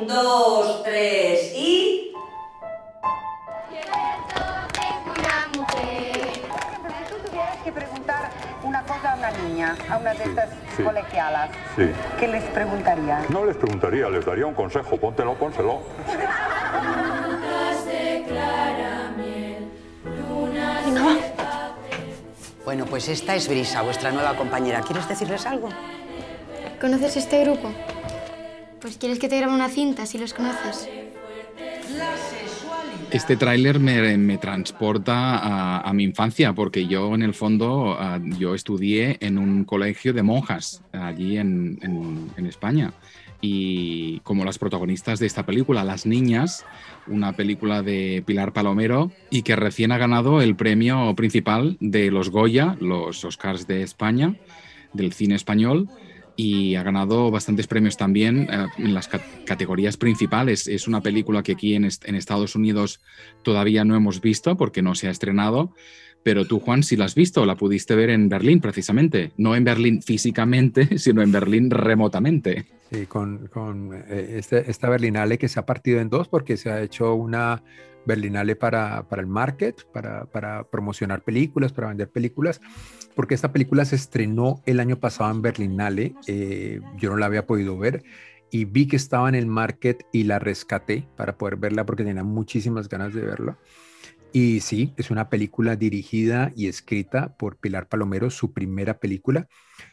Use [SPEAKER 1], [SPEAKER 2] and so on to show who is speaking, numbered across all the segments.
[SPEAKER 1] Un, dos, tres y...
[SPEAKER 2] Si tú tuvieras que preguntar una cosa a una niña, a una de estas
[SPEAKER 3] sí.
[SPEAKER 2] colegialas,
[SPEAKER 3] Sí.
[SPEAKER 2] ¿qué les preguntarías?
[SPEAKER 3] No les preguntaría, les daría un consejo. Póntelo, pónselo.
[SPEAKER 4] Bueno, pues esta es Brisa, vuestra nueva compañera. ¿Quieres decirles algo?
[SPEAKER 5] ¿Conoces este grupo? Pues quieres que te grabe una cinta si los conoces.
[SPEAKER 6] Este tráiler me, me transporta a, mi infancia, porque yo en el fondo ah, yo estudié en un colegio de monjas allí en, en- en España. Y como las protagonistas de esta película, Las Niñas, una película de Pilar Palomero y que recién ha ganado el premio principal de los Goya, los Oscars de España, del cine español, y ha ganado bastantes premios también eh, en las ca- categorías principales. Es una película que aquí en, est- en Estados Unidos todavía no hemos visto porque no se ha estrenado, pero tú, Juan, sí la has visto, la pudiste ver en Berlín precisamente, no en Berlín físicamente, sino en Berlín remotamente.
[SPEAKER 7] Sí, con, con eh, este- esta Berlinale que se ha partido en dos porque se ha hecho una Berlinale para, para el market, para, para promocionar películas, para vender películas, porque esta película se estrenó el año pasado en Berlinale, eh, yo no la había podido ver y vi que estaba en el market y la rescaté para poder verla porque tenía muchísimas ganas de verla. Y sí, es una película dirigida y escrita por Pilar Palomero, su primera película.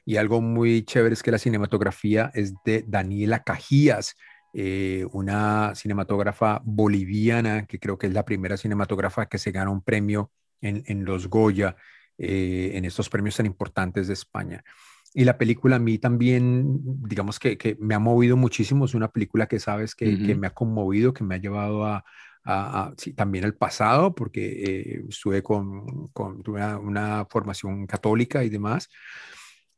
[SPEAKER 7] Y algo muy chévere es que la cinematografía es de Daniela Cajías, eh, una cinematógrafa boliviana, que creo que es la primera cinematógrafa que se gana un premio en, en los Goya, eh, en estos premios tan importantes de España. Y la película a mí también, digamos que, que me ha movido muchísimo, es una película que sabes que, que me ha conmovido, que me ha llevado a, a- a- sí, también al pasado, porque eh, estuve con, con tuve una, una formación católica y demás.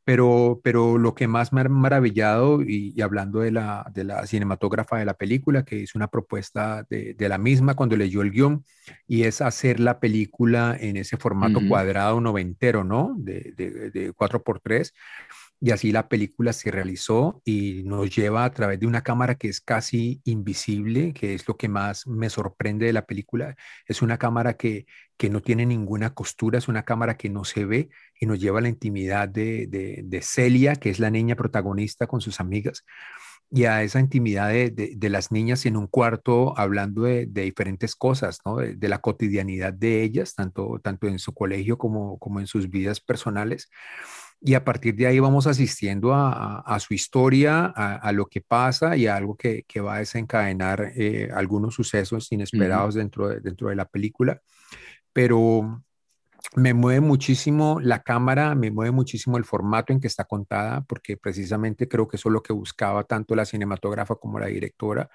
[SPEAKER 7] Pero, pero lo que más me ha maravillado, y, y hablando de la, de la cinematógrafa de la película, que hizo una propuesta de, de la misma cuando leyó el guion, y es hacer la película en ese formato
[SPEAKER 6] Ujú.
[SPEAKER 7] cuadrado noventero, ¿no? De, de, de 4x3. Y así la película se realizó y nos lleva a través de una cámara que es casi invisible, que es lo que más me sorprende de la película. Es una cámara que, que no tiene ninguna costura, es una cámara que no se ve y nos lleva a la intimidad de, de, de Celia, que es la niña protagonista con sus amigas, y a esa intimidad de, de, las niñas en un cuarto hablando de, diferentes cosas, ¿no? de la cotidianidad de ellas, tanto, tanto en su colegio como, como en sus vidas personales y a partir de ahí vamos asistiendo a, a- a su historia, a, a lo que pasa y a algo que, que va a desencadenar eh, algunos sucesos inesperados dentro, de, dentro de la película. Pero me mueve muchísimo la cámara, me mueve muchísimo el formato en que está contada, porque precisamente creo que eso es lo que buscaba tanto la cinematógrafa como la directora,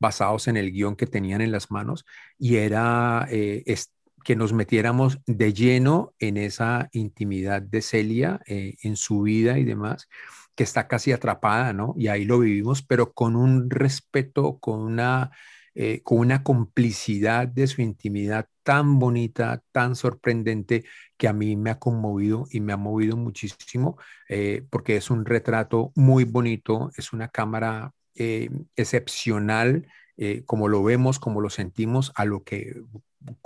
[SPEAKER 7] basados en el guion que tenían en las manos, y era eh, es- que nos metiéramos de lleno en esa intimidad de Celia, eh, en su vida y demás, que está casi atrapada, ¿no? Y ahí lo vivimos, pero con un respeto, con una, eh, con una complicidad de su intimidad tan bonita, tan sorprendente, que a mí me ha conmovido y me ha movido muchísimo, eh, porque es un retrato muy bonito, es una cámara excepcional, como lo vemos, como lo sentimos, a lo que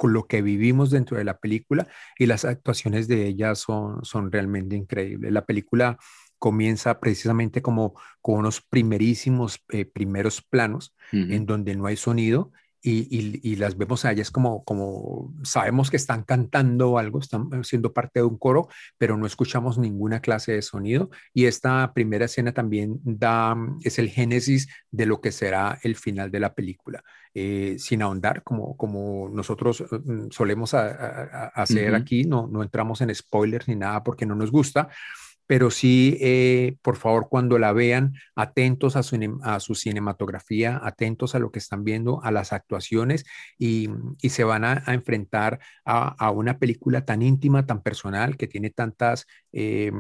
[SPEAKER 7] lo que vivimos dentro de la película y las actuaciones de ella son, son realmente increíbles. La película comienza precisamente como con unos primerísimos eh, primeros planos en donde no hay sonido y, y- y las vemos a ellas como, como sabemos que están cantando algo, están siendo parte de un coro, pero no escuchamos ninguna clase de sonido. Y esta primera escena también da, es el génesis de lo que será el final de la película. Eh, sin ahondar, como, como nosotros mm, solemos a- a- a hacer
[SPEAKER 6] Ujú.
[SPEAKER 7] aquí, no, no entramos en spoilers ni nada porque no nos gusta, pero sí, eh, por favor, cuando la vean, atentos a su, a su cinematografía, atentos a lo que están viendo, a las actuaciones y, y se van a, enfrentar a, a una película tan íntima, tan personal, que tiene tantas... eh,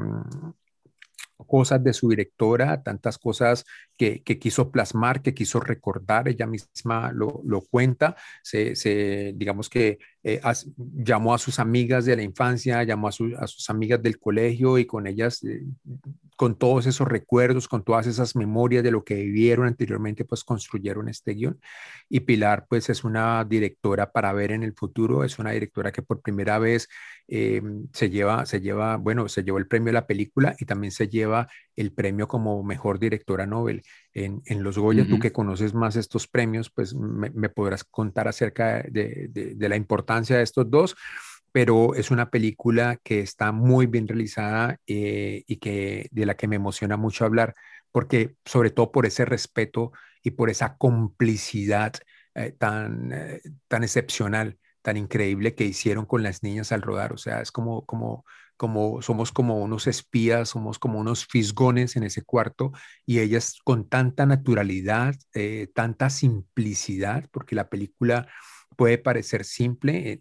[SPEAKER 7] cosas de su directora, tantas cosas que, que quiso plasmar, que quiso recordar, ella misma lo, lo cuenta, se, se- digamos que eh, llamó a sus amigas de la infancia, llamó a, sus amigas del colegio y con ellas, eh, con todos esos recuerdos, con todas esas memorias de lo que vivieron anteriormente, pues construyeron este guion. Y Pilar, pues es una directora para ver en el futuro, es una directora que por primera vez eh, se lleva, se lleva, bueno, se llevó el premio de la película y también se lleva el premio como mejor directora Nobel en, los Goya. Tú que conoces más estos premios, pues me, podrás contar acerca de, la importancia de estos dos pero es una película que está muy bien realizada eh, y que de la que me emociona mucho hablar, porque sobre todo por ese respeto y por esa complicidad eh, tan, tan excepcional tan increíble que hicieron con las niñas al rodar. O sea, es como, como, como, somos como unos espías, somos como unos fisgones en ese cuarto y ellas con tanta naturalidad, eh, tanta simplicidad, porque la película puede parecer simple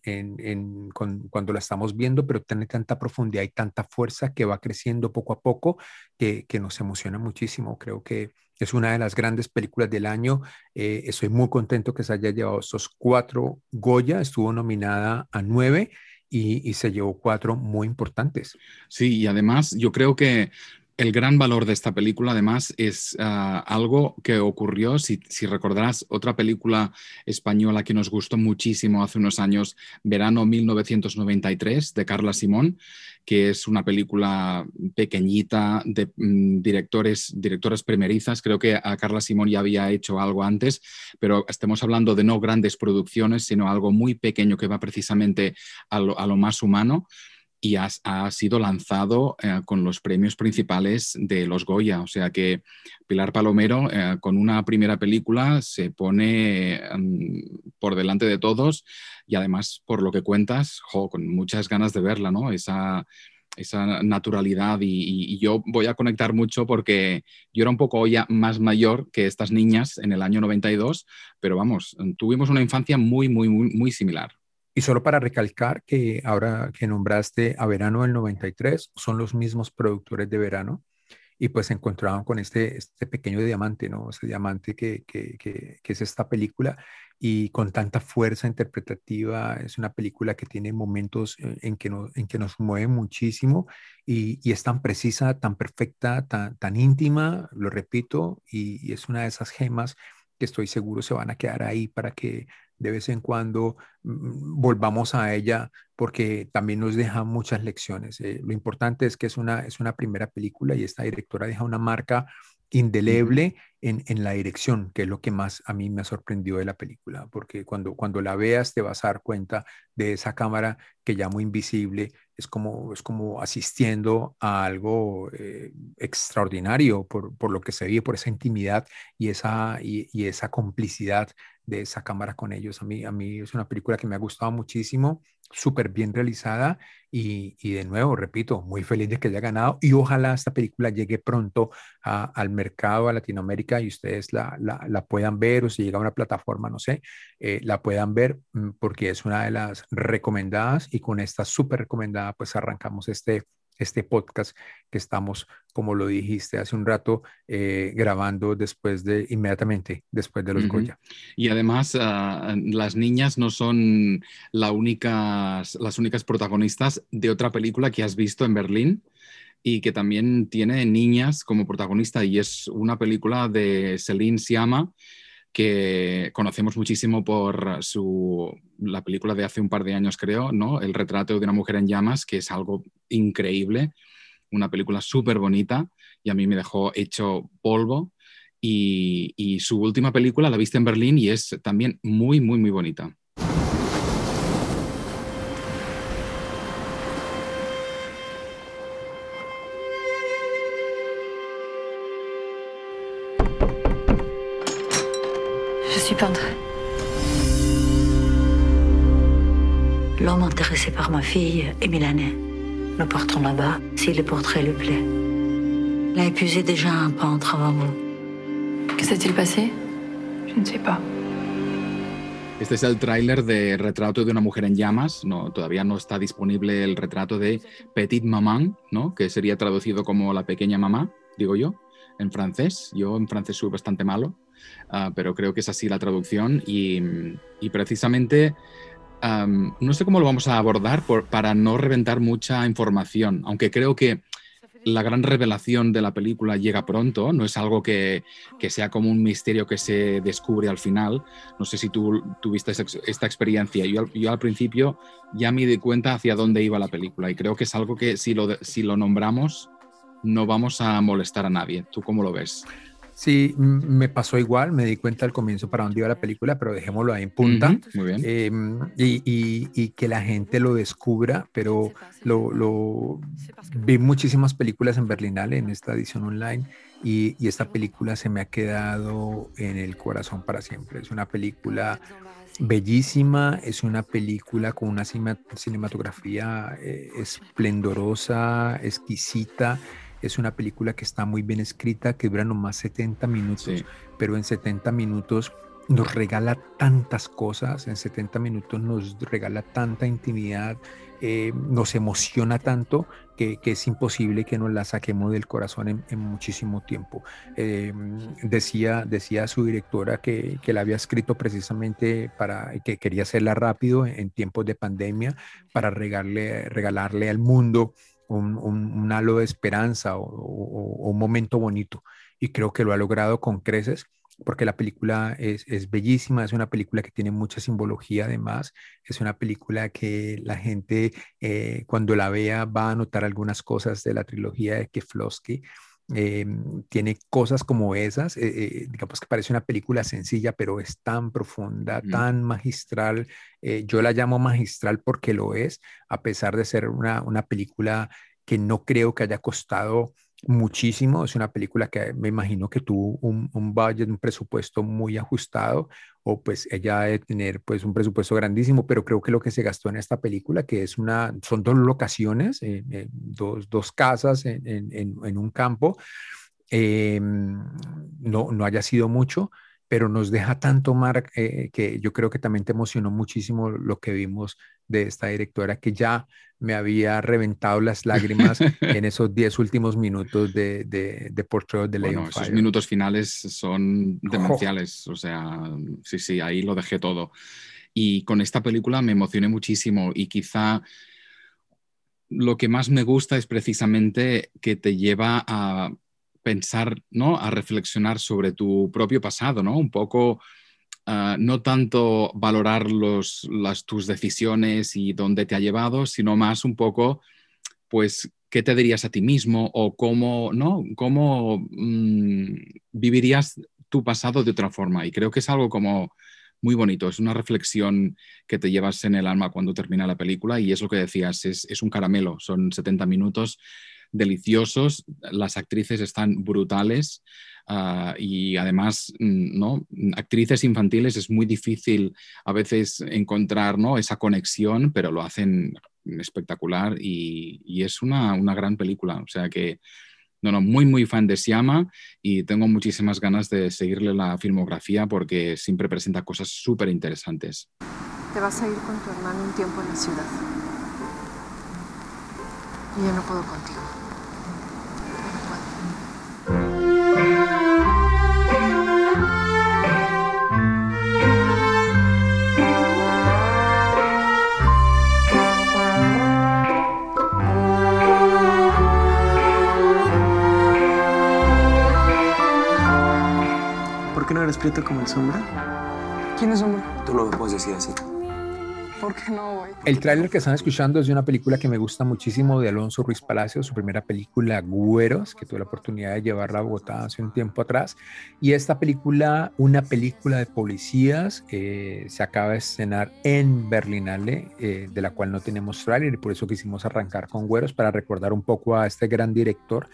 [SPEAKER 7] cuando la estamos viendo, pero tiene tanta profundidad y tanta fuerza que va creciendo poco a poco que, nos emociona muchísimo. Creo que es una de las grandes películas del año. Eh, estoy muy contento que se haya llevado estos cuatro Goya. Estuvo nominada a nueve y se llevó cuatro muy importantes.
[SPEAKER 6] Sí, y además yo creo que el gran valor de esta película, además, es ah, algo que ocurrió, si, recordarás, otra película española que nos gustó muchísimo hace unos años, Verano 1993, de Carla Simón, que es una película pequeñita de mm, directores, directoras primerizas. Creo que a Carla Simón ya había hecho algo antes, pero estamos hablando de no grandes producciones, sino algo muy pequeño que va precisamente a lo más humano y ha, sido lanzado eh, con los premios principales de los Goya. O sea que Pilar Palomero, eh, con una primera película, se pone mm, por delante de todos y además, por lo que cuentas, con muchas ganas de verla, ¿no? Esa, esa naturalidad y, yo voy a conectar mucho porque yo era un poco ya más mayor que estas niñas en el año 92, pero vamos, tuvimos una infancia muy, muy, muy, muy similar.
[SPEAKER 7] Y solo para recalcar que ahora que nombraste a Verano del 93, son los mismos productores de Verano y pues se encontraban con este, este pequeño diamante, ¿no? Ese diamante que, que, que, es esta película y con tanta fuerza interpretativa, es una película que tiene momentos en que, no, en que nos mueve muchísimo y, y, es tan precisa, tan perfecta, tan, tan íntima, lo repito, y, y es una de esas gemas que estoy seguro se van a quedar ahí para que de vez en cuando mm, volvamos a ella porque también nos deja muchas lecciones. Eh, lo importante es que es una, es una primera película y esta directora deja una marca indeleble en, en, la dirección, que es lo que más a mí me ha sorprendido de la película, porque cuando, cuando la veas te vas a dar cuenta de esa cámara que llamo invisible, es como, es como asistiendo a algo eh, extraordinario por, por, lo que se vive, por esa intimidad y esa, y, y esa complicidad de esa cámara con ellos. A mí, a mí es una película que me ha gustado muchísimo, súper bien realizada y, y, de nuevo, repito, muy feliz de que haya ganado y ojalá esta película llegue pronto al mercado, a Latinoamérica y ustedes la, la, la, puedan ver o si llega a una plataforma, no sé, eh, la puedan ver mm, porque es una de las recomendadas y con esta súper recomendada pues arrancamos este este podcast que estamos, como lo dijiste hace un rato, eh, grabando después de, inmediatamente después de los Goya.
[SPEAKER 6] Y además, ah, las niñas no son la únicas, las únicas protagonistas de otra película que has visto en Berlín y que también tiene niñas como protagonista y es una película de Celine Siama que conocemos muchísimo por su, la película de hace un par de años, creo, ¿no? El retrato de una mujer en llamas, que es algo increíble, una película súper bonita y a mí me dejó hecho polvo. Y, y su última película la viste en Berlín y es también muy, muy, muy bonita.
[SPEAKER 8] Intéressé par ma fille est milanais. Nous partons là-bas si le portrait lui plaît. Il a épuisé déjà un peintre avant vous.
[SPEAKER 9] Que s'est-il passé Je ne sais pas.
[SPEAKER 6] Este es el tráiler de Retrato de una mujer en llamas. No, todavía no está disponible el retrato de Petite Maman, ¿no? que sería traducido como la pequeña mamá, digo yo, en francés. Yo en francés soy bastante malo. Ah, pero creo que es así la traducción y, precisamente no sé cómo lo vamos a abordar para no reventar mucha información, aunque creo que la gran revelación de la película llega pronto, no es algo que, sea como un misterio que se descubre al final. No sé si tú tuviste esta experiencia. Yo, al- principio ya me di cuenta hacia dónde iba la película y creo que es algo que si lo, si lo nombramos no vamos a molestar a nadie. ¿Tú cómo lo ves?
[SPEAKER 7] Sí, m- me pasó igual, me di cuenta al comienzo para dónde iba la película, pero dejémoslo ahí en punta.
[SPEAKER 6] Ujú, muy bien.
[SPEAKER 7] Em, y, y- y que la gente lo descubra, pero lo, lo- vi muchísimas películas en Berlinale en esta edición online y, y esta película se me ha quedado en el corazón para siempre. Es una película bellísima, es una película con una cinematografía eh, esplendorosa, exquisita. Es una película que está muy bien escrita, que dura nomás 70 minutos
[SPEAKER 6] Sí.
[SPEAKER 7] pero en 70 minutos nos regala tantas cosas, en 70 minutos nos regala tanta intimidad, eh, nos emociona tanto que, que es imposible que nos la saquemos del corazón en, en muchísimo tiempo. Eh, decía, decía su directora que, que la había escrito precisamente para que quería hacerla rápido en, en tiempos de pandemia para regalarle, regalarle al mundo un, halo de esperanza o- un momento bonito y creo que lo ha logrado con creces porque la película es, es bellísima, es una película que tiene mucha simbología además, es una película que la gente eh, cuando la vea va a notar algunas cosas de la trilogía de Keflowski. Eh, tiene cosas como esas, eh, eh, digamos que parece una película sencilla, pero es tan profunda,
[SPEAKER 6] Mm.
[SPEAKER 7] tan magistral. yo la llamo magistral porque lo es, a pesar de ser una, una película que no creo que haya costado muchísimo. Es una película que me imagino que tuvo un, budget, un presupuesto muy ajustado, o pues ella debe tener pues un presupuesto grandísimo, pero creo que lo que se gastó en esta película, que es una, son dos locaciones, eh, eh, dos, dos casas en, en- un campo, eh, no, no haya sido mucho, pero nos deja tanto, Mark, que yo creo que también te emocionó muchísimo lo que vimos de esta directora, que ya me había reventado las lágrimas en esos 10 últimos minutos de, de, de Portrait the Lady
[SPEAKER 6] Bueno,
[SPEAKER 7] on
[SPEAKER 6] esos
[SPEAKER 7] Fire.
[SPEAKER 6] minutos finales son demenciales, o sea, sí, sí, ahí lo dejé todo. Y con esta película me emocioné muchísimo y quizá lo que más me gusta es precisamente que te lleva a pensar, ¿no? A reflexionar sobre tu propio pasado, ¿no? Un poco, ah, no tanto valorar los, las, tus decisiones y dónde te ha llevado, sino más un poco, pues, qué te dirías a ti mismo o cómo, ¿no? Cómo mm, vivirías tu pasado de otra forma. Y creo que es algo como muy bonito, es una reflexión que te llevas en el alma cuando termina la película y es lo que decías, es, es un caramelo, son 70 minutos deliciosos, las actrices están brutales uh, y además, ¿no? Actrices infantiles es muy difícil a veces encontrar ¿no? esa conexión, pero lo hacen espectacular y, y es una, una, gran película, o sea que no, no, muy, muy fan de Siama y tengo muchísimas ganas de seguirle la filmografía porque siempre presenta cosas súper interesantes.
[SPEAKER 9] Te vas a ir con tu hermano un tiempo en la ciudad. Y yo no puedo contigo.
[SPEAKER 10] Eres prieto como el sombra?
[SPEAKER 2] ¿Quién es sombra?
[SPEAKER 10] Tú lo puedes decir así.
[SPEAKER 2] ¿Por qué no, güey?
[SPEAKER 7] El tráiler que están escuchando es de una película que me gusta muchísimo de Alonso Ruiz Palacio, su primera película Güeros, que tuve la oportunidad de llevarla a Bogotá hace un tiempo atrás. Y esta película, una película de policías, eh, se acaba de estrenar en Berlinale, eh, de la cual no tenemos tráiler y por eso quisimos arrancar con Güeros para recordar un poco a este gran director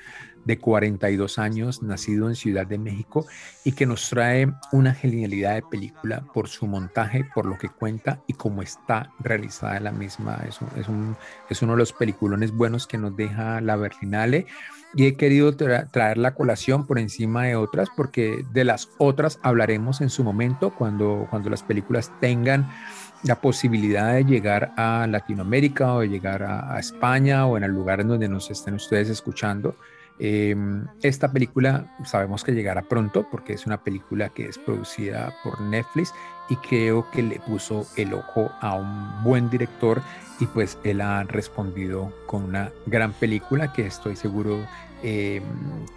[SPEAKER 7] de 42 años, nacido en Ciudad de México y que nos trae una genialidad de película por su montaje, por lo que cuenta y cómo está realizada la misma. Es, un, es, un, es uno de los peliculones buenos que nos deja la Berlinale y he querido tra traer la colación por encima de otras porque de las otras hablaremos en su momento cuando, cuando las películas tengan la posibilidad de llegar a Latinoamérica o de llegar a, a España o en el lugar en donde nos estén ustedes escuchando Em, esta película sabemos que llegará pronto porque es una película que es producida por Netflix y creo que le puso el ojo a un buen director y pues él ha respondido con una gran película que estoy seguro em,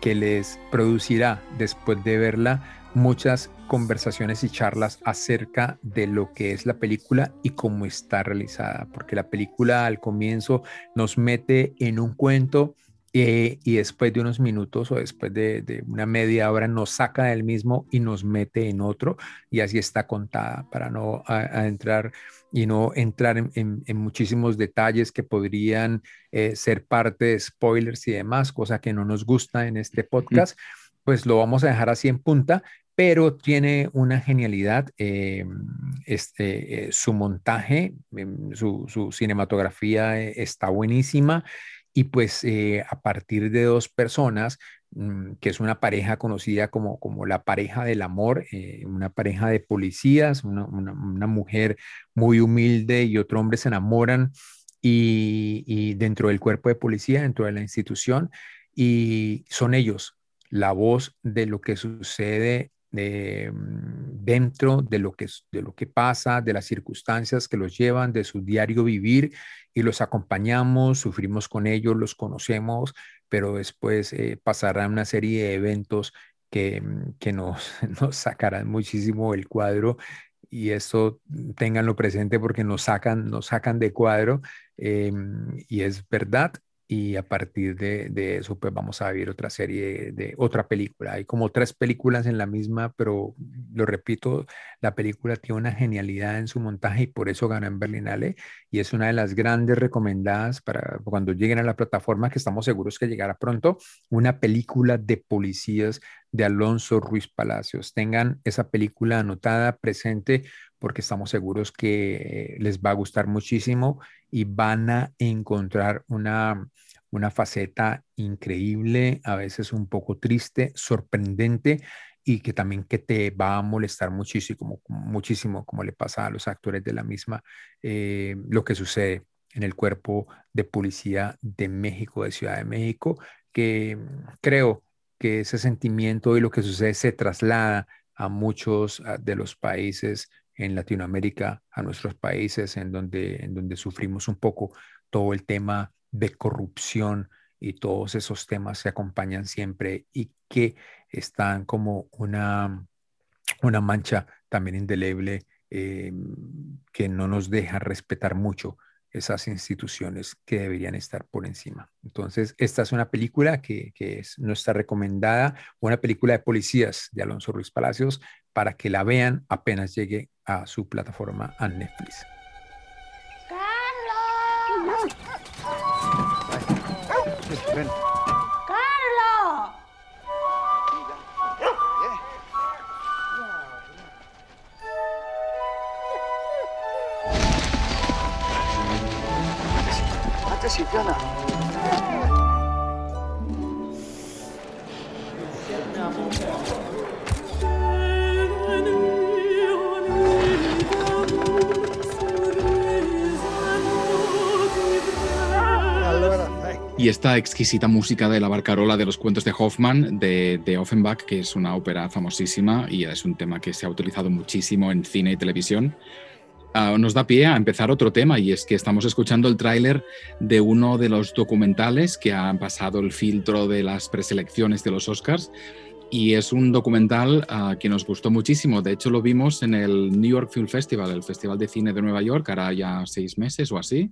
[SPEAKER 7] que les producirá después de verla muchas conversaciones y charlas acerca de lo que es la película y cómo está realizada, porque la película al comienzo nos mete en un cuento eh, y después de unos minutos o después de, una media hora nos saca del mismo y nos mete en otro y así está contada para no entrar y no entrar en, muchísimos detalles que podrían eh, ser parte de spoilers y demás, cosa que no nos gusta en este podcast, pues lo vamos a dejar así en punta, pero tiene una genialidad, eh, este, su montaje, em, su, su cinematografía está buenísima y pues eh, a partir de dos personas, mm, que es una pareja conocida como, como la pareja del amor, eh, una pareja de policías, una, mujer muy humilde y otro hombre se enamoran y, dentro del cuerpo de policía, dentro de la institución, y son ellos la voz de lo que sucede eh, dentro de lo, que, de lo que pasa, de las circunstancias que los llevan, de su diario vivir y los acompañamos, sufrimos con ellos, los conocemos, pero después eh, pasarán una serie de eventos que, mm, que nos, nos sacarán muchísimo el cuadro y eso mm, ténganlo presente porque nos sacan, nos sacan de cuadro em, y es verdad y a partir de, eso pues vamos a ver otra serie de otra película. Hay como tres películas en la misma, pero lo repito, la película tiene una genialidad en su montaje y por eso ganó en Berlinale y es una de las grandes recomendadas para cuando lleguen a la plataforma que estamos seguros que llegará pronto, una película de policías de Alonso Ruiz Palacios. Tengan esa película anotada, presente, porque estamos seguros que les va a gustar muchísimo y van a encontrar una, una faceta increíble, a veces un poco triste, sorprendente y que también que te va a molestar muchísimo, muchísimo como le pasa a los actores de la misma, eh, lo que sucede en el cuerpo de policía de México, de Ciudad de México, que creo que ese sentimiento y lo que sucede se traslada a muchos de los países en Latinoamérica, a nuestros países en donde, en donde sufrimos un poco todo el tema de corrupción y todos esos temas se acompañan siempre y que están como una, una mancha también indeleble eh, que no nos deja respetar mucho esas instituciones que deberían estar por encima. Entonces, esta es una película que, que es nuestra recomendada, una película de policías de Alonso Ruiz Palacios, para que la vean apenas llegue a su plataforma a Netflix. ¡Carlos! ¡Carlos!
[SPEAKER 6] Y esta exquisita música de la barcarola de los cuentos de Hoffman, de, Offenbach, que es una ópera famosísima y es un tema que se ha utilizado muchísimo en cine y televisión, nos da pie a empezar otro tema y es que estamos escuchando el tráiler de uno de los documentales que han pasado el filtro de las preselecciones de los Oscars y es un documental ah, que nos gustó muchísimo. De hecho, lo vimos en el New York Film Festival, el Festival de Cine de Nueva York, hará ya seis meses o así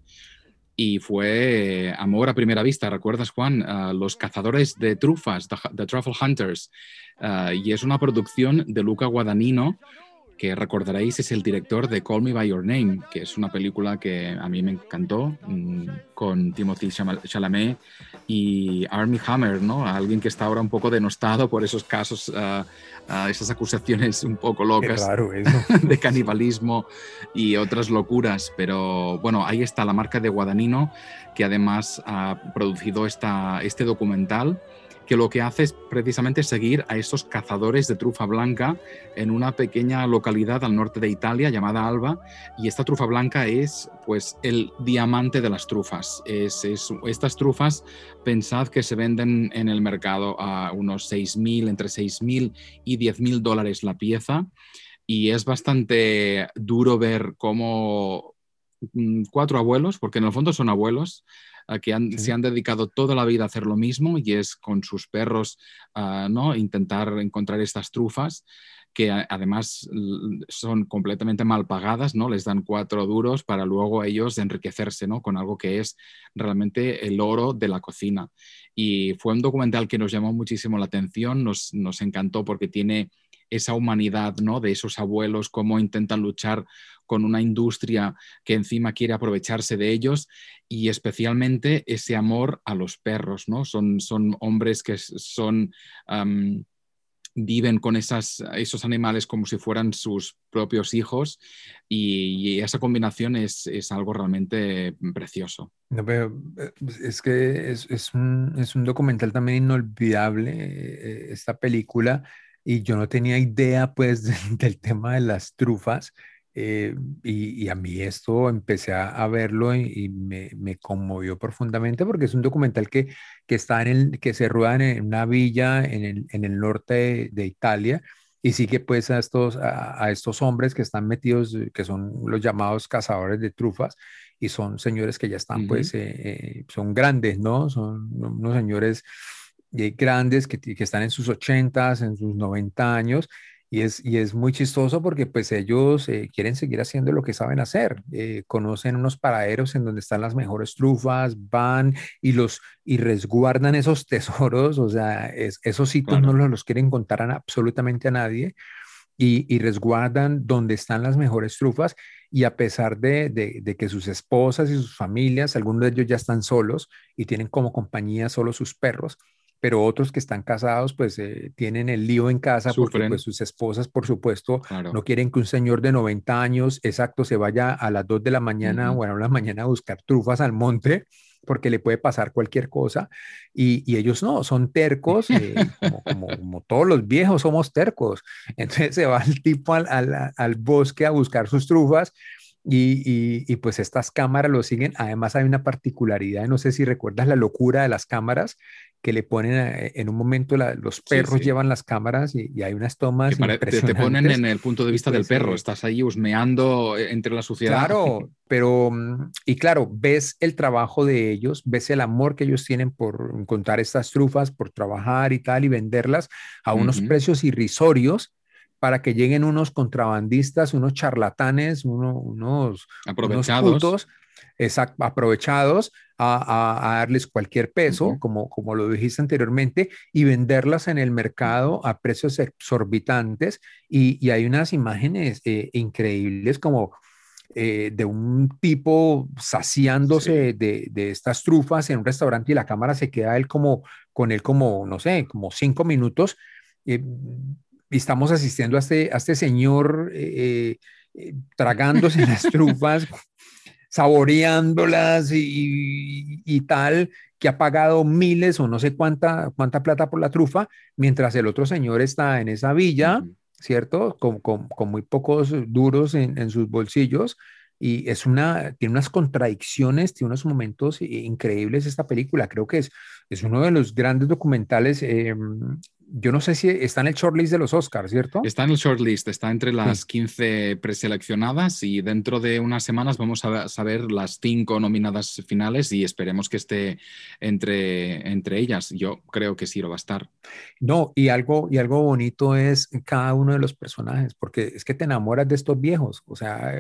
[SPEAKER 6] y fue amor a primera vista. ¿Recuerdas, Juan? Ah, los cazadores de trufas, The, Truffle Hunters. Ah, y es una producción de Luca Guadagnino, que recordaréis es el director de Call Me By Your Name, que es una película que a mí me encantó, mm, con Timothy Chalamet y Armie Hammer, ¿no? Alguien que está ahora un poco denostado por esos casos, uh, esas acusaciones un poco locas de canibalismo y otras locuras. Pero bueno, ahí está la marca de Guadagnino, que además ha producido esta, este documental que lo que hace es precisamente seguir a esos cazadores de trufa blanca en una pequeña localidad al norte de Italia llamada Alba. Y esta trufa blanca es pues el diamante de las trufas. Es, estas trufas, pensad que se venden en el mercado a unos 6.000, entre 6.000 y 10.000 dólares la pieza. Y es bastante duro ver cómo mm, cuatro abuelos, porque en el fondo son abuelos, que se han dedicado toda la vida a hacer lo mismo y es con sus perros ah, ¿no? intentar encontrar estas trufas que además son completamente mal pagadas, ¿no? Les dan cuatro duros para luego ellos enriquecerse, ¿no? Con algo que es realmente el oro de la cocina. Y fue un documental que nos llamó muchísimo la atención, nos, nos encantó porque tiene esa humanidad, ¿no? De esos abuelos, cómo intentan luchar con una industria que encima quiere aprovecharse de ellos y especialmente ese amor a los perros, ¿no? Son, son hombres que son... viven con esas, esos animales como si fueran sus propios hijos y, esa combinación es, es, algo realmente precioso.
[SPEAKER 7] Eh, es que es, es, un, es, un, documental también inolvidable, eh, esta película, y yo no tenía idea pues del tema de las trufas. Eh, y, a mí esto empecé a, verlo y, me, me, conmovió profundamente porque es un documental que, que, está en el, que se rueda en una villa en el, en el norte de, Italia y sigue pues a estos, a, estos hombres que están metidos, que son los llamados cazadores de trufas y son señores que ya están pues, eh, eh, son grandes, ¿no? Son unos señores grandes que, que están en sus 80, en sus 90 años y es, y es muy chistoso porque pues ellos eh, quieren seguir haciendo lo que saben hacer. Eh, conocen unos paraderos en donde están las mejores trufas, van y los y resguardan esos tesoros, o sea, esos sitios no los, quieren contar a, absolutamente a nadie y, y, resguardan donde están las mejores trufas y a pesar de, de, de, que sus esposas y sus familias, algunos de ellos ya están solos y tienen como compañía solo sus perros, pero otros que están casados pues eh, tienen el lío en casa porque pues sus esposas por supuesto no quieren que un señor de 90 años exacto se vaya a las 2 de la mañana o a la mañana a buscar trufas al monte porque le puede pasar cualquier cosa y, y ellos no, son tercos, eh, como, como, todos los viejos somos tercos. Entonces se va el tipo al, al, al bosque a buscar sus trufas y, y, y, pues estas cámaras lo siguen. Además hay una particularidad, no sé si recuerdas la locura de las cámaras, que le ponen eh, en un momento los perros llevan las cámaras y, hay unas tomas impresionantes.
[SPEAKER 6] Te, ponen en el punto de vista del perro, estás ahí husmeando eh, entre la suciedad.
[SPEAKER 7] Claro, pero mm, y claro, ves el trabajo de ellos, ves el amor que ellos tienen por encontrar estas trufas, por trabajar y tal y venderlas a unos precios irrisorios para que lleguen unos contrabandistas, unos charlatanes, unos
[SPEAKER 6] aprovechados,
[SPEAKER 7] exacto, aprovechados a, darles cualquier peso, como, como lo dijiste anteriormente, y venderlas en el mercado a precios exorbitantes. Y, hay unas imágenes eh, increíbles como eh, de un tipo saciándose de, estas trufas en un restaurante y la cámara se queda él como con él como, no sé, como cinco minutos. Eh, y estamos asistiendo a este, a este señor tragándose las trufas saboreándolas y, y, tal, que ha pagado miles o no sé cuánta, cuánta plata por la trufa, mientras el otro señor está en esa villa, ¿cierto? Con, con, con, muy pocos duros en, en, sus bolsillos. Y es una, tiene unas contradicciones, tiene unos momentos increíbles esta película. Creo que es, es uno de los grandes documentales eh, yo no sé si está en el shortlist de los Oscars, ¿cierto?
[SPEAKER 6] Está en el shortlist, está entre las 15 preseleccionadas y dentro de unas semanas vamos a saber las cinco nominadas finales y esperemos que esté entre, entre ellas. Yo creo que sí lo va a estar.
[SPEAKER 7] No, y algo, y algo bonito es cada uno de los personajes, porque es que te enamoras de estos viejos, o sea,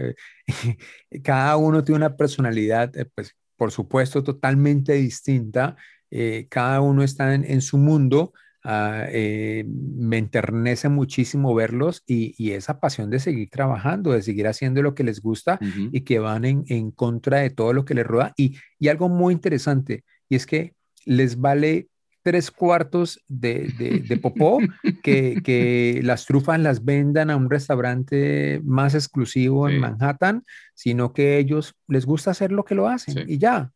[SPEAKER 7] cada uno tiene una personalidad, eh, pues por supuesto, totalmente distinta. Eh, cada uno está en su mundo Ah, eh, me enternece muchísimo verlos y, esa pasión de seguir trabajando, de seguir haciendo lo que les gusta y que van en, contra de todo lo que les rueda. Y, algo muy interesante, y es que les vale tres cuartos de, de, popó que, las trufas las vendan a un restaurante más exclusivo en Manhattan, sino que ellos les gusta hacer lo que lo hacen y ya.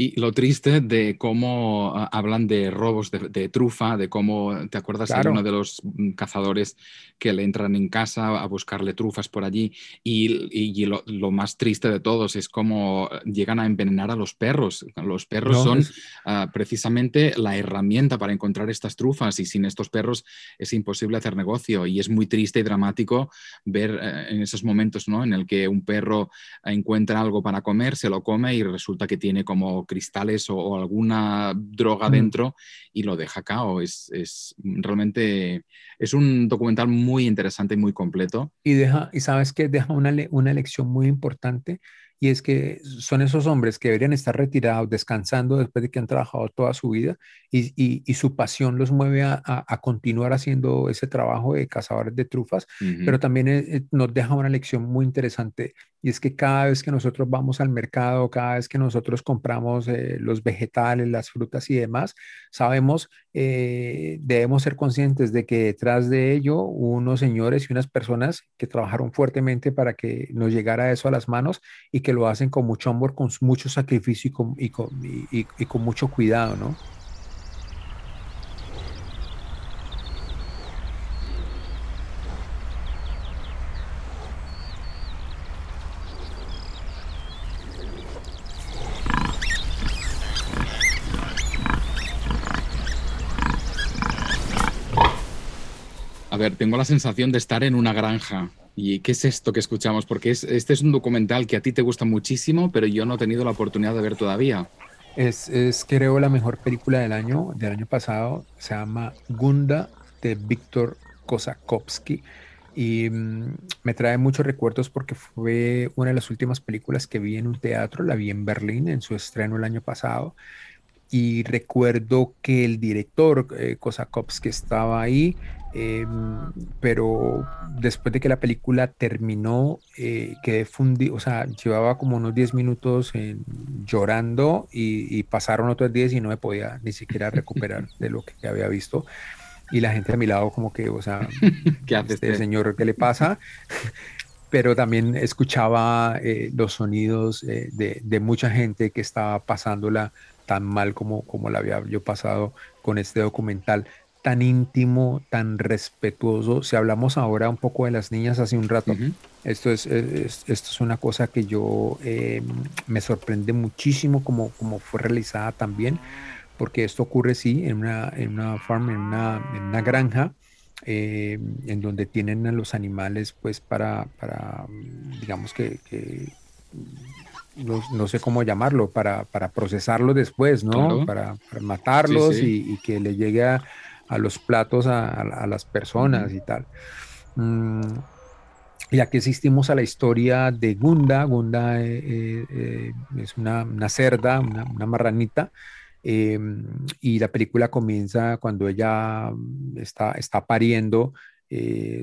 [SPEAKER 6] Y lo triste de cómo uh, hablan de robos de, de, trufa, de cómo, ¿te acuerdas?
[SPEAKER 7] Claro.
[SPEAKER 6] Hay uno de los mm, cazadores que le entran en casa a buscarle trufas por allí y, y, y lo, lo, más triste de todos es cómo llegan a envenenar a los perros. Los perros no, son es... uh, precisamente la herramienta para encontrar estas trufas y sin estos perros es imposible hacer negocio y es muy triste y dramático ver uh, en esos momentos ¿no? en el que un perro encuentra algo para comer, se lo come y resulta que tiene como cristales o, o alguna droga mm. dentro y lo deja cao. Es, es, realmente es un documental muy interesante y muy completo.
[SPEAKER 7] Y deja, y sabes que deja una, una lección muy importante y es que son esos hombres que deberían estar retirados, descansando después de que han trabajado toda su vida y, y, y su pasión los mueve a, a, a, continuar haciendo ese trabajo de cazadores de trufas, uh -huh. pero también eh, nos deja una lección muy interesante y es que cada vez que nosotros vamos al mercado, cada vez que nosotros compramos eh, los vegetales, las frutas y demás, sabemos, eh, debemos ser conscientes de que detrás de ello unos señores y unas personas que trabajaron fuertemente para que nos llegara eso a las manos y que lo hacen con mucho amor, con mucho sacrificio y con, mucho cuidado, ¿no?
[SPEAKER 6] Ver, tengo la sensación de estar en una granja. ¿Y qué es esto que escuchamos? Porque es, este es un documental que a ti te gusta muchísimo, pero yo no he tenido la oportunidad de ver todavía.
[SPEAKER 7] Es, es creo, la mejor película del año, del año pasado. Se llama Gunda de Víctor Kosakowski. Y mmm, me trae muchos recuerdos porque fue una de las últimas películas que vi en un teatro. La vi en Berlín en su estreno el año pasado. Y recuerdo que el director eh, Kosakowski estaba ahí eh, pero después de que la película terminó, eh, quedé fundido, o sea, llevaba como unos 10 minutos en, llorando y, y, pasaron otros 10 y no me podía ni siquiera recuperar de lo que había visto. Y la gente a mi lado como que, o sea,
[SPEAKER 6] ¿qué hace
[SPEAKER 7] este señor? ¿Qué le pasa? pero también escuchaba eh, los sonidos eh, de, de, mucha gente que estaba pasándola tan mal como, como la había yo pasado con este documental tan íntimo, tan respetuoso. Si hablamos ahora un poco de las niñas hace un rato, uh -huh. esto, es, es, esto es una cosa que yo eh, me sorprende muchísimo como, como fue realizada también, porque esto ocurre sí en una, en una farm, en una, en una granja. Eh, en donde tienen a los animales pues para, para digamos que, que no, no, sé cómo llamarlo, para, para procesarlos después, ¿no? Claro. Para, para, matarlos sí, sí. Y, y, que le llegue a, a los platos a, a, a las personas y tal. Mm, y aquí asistimos a la historia de Gunda. Gunda eh, eh, eh es una, una cerda, una, una marranita. Eh, y la película comienza cuando ella está, está pariendo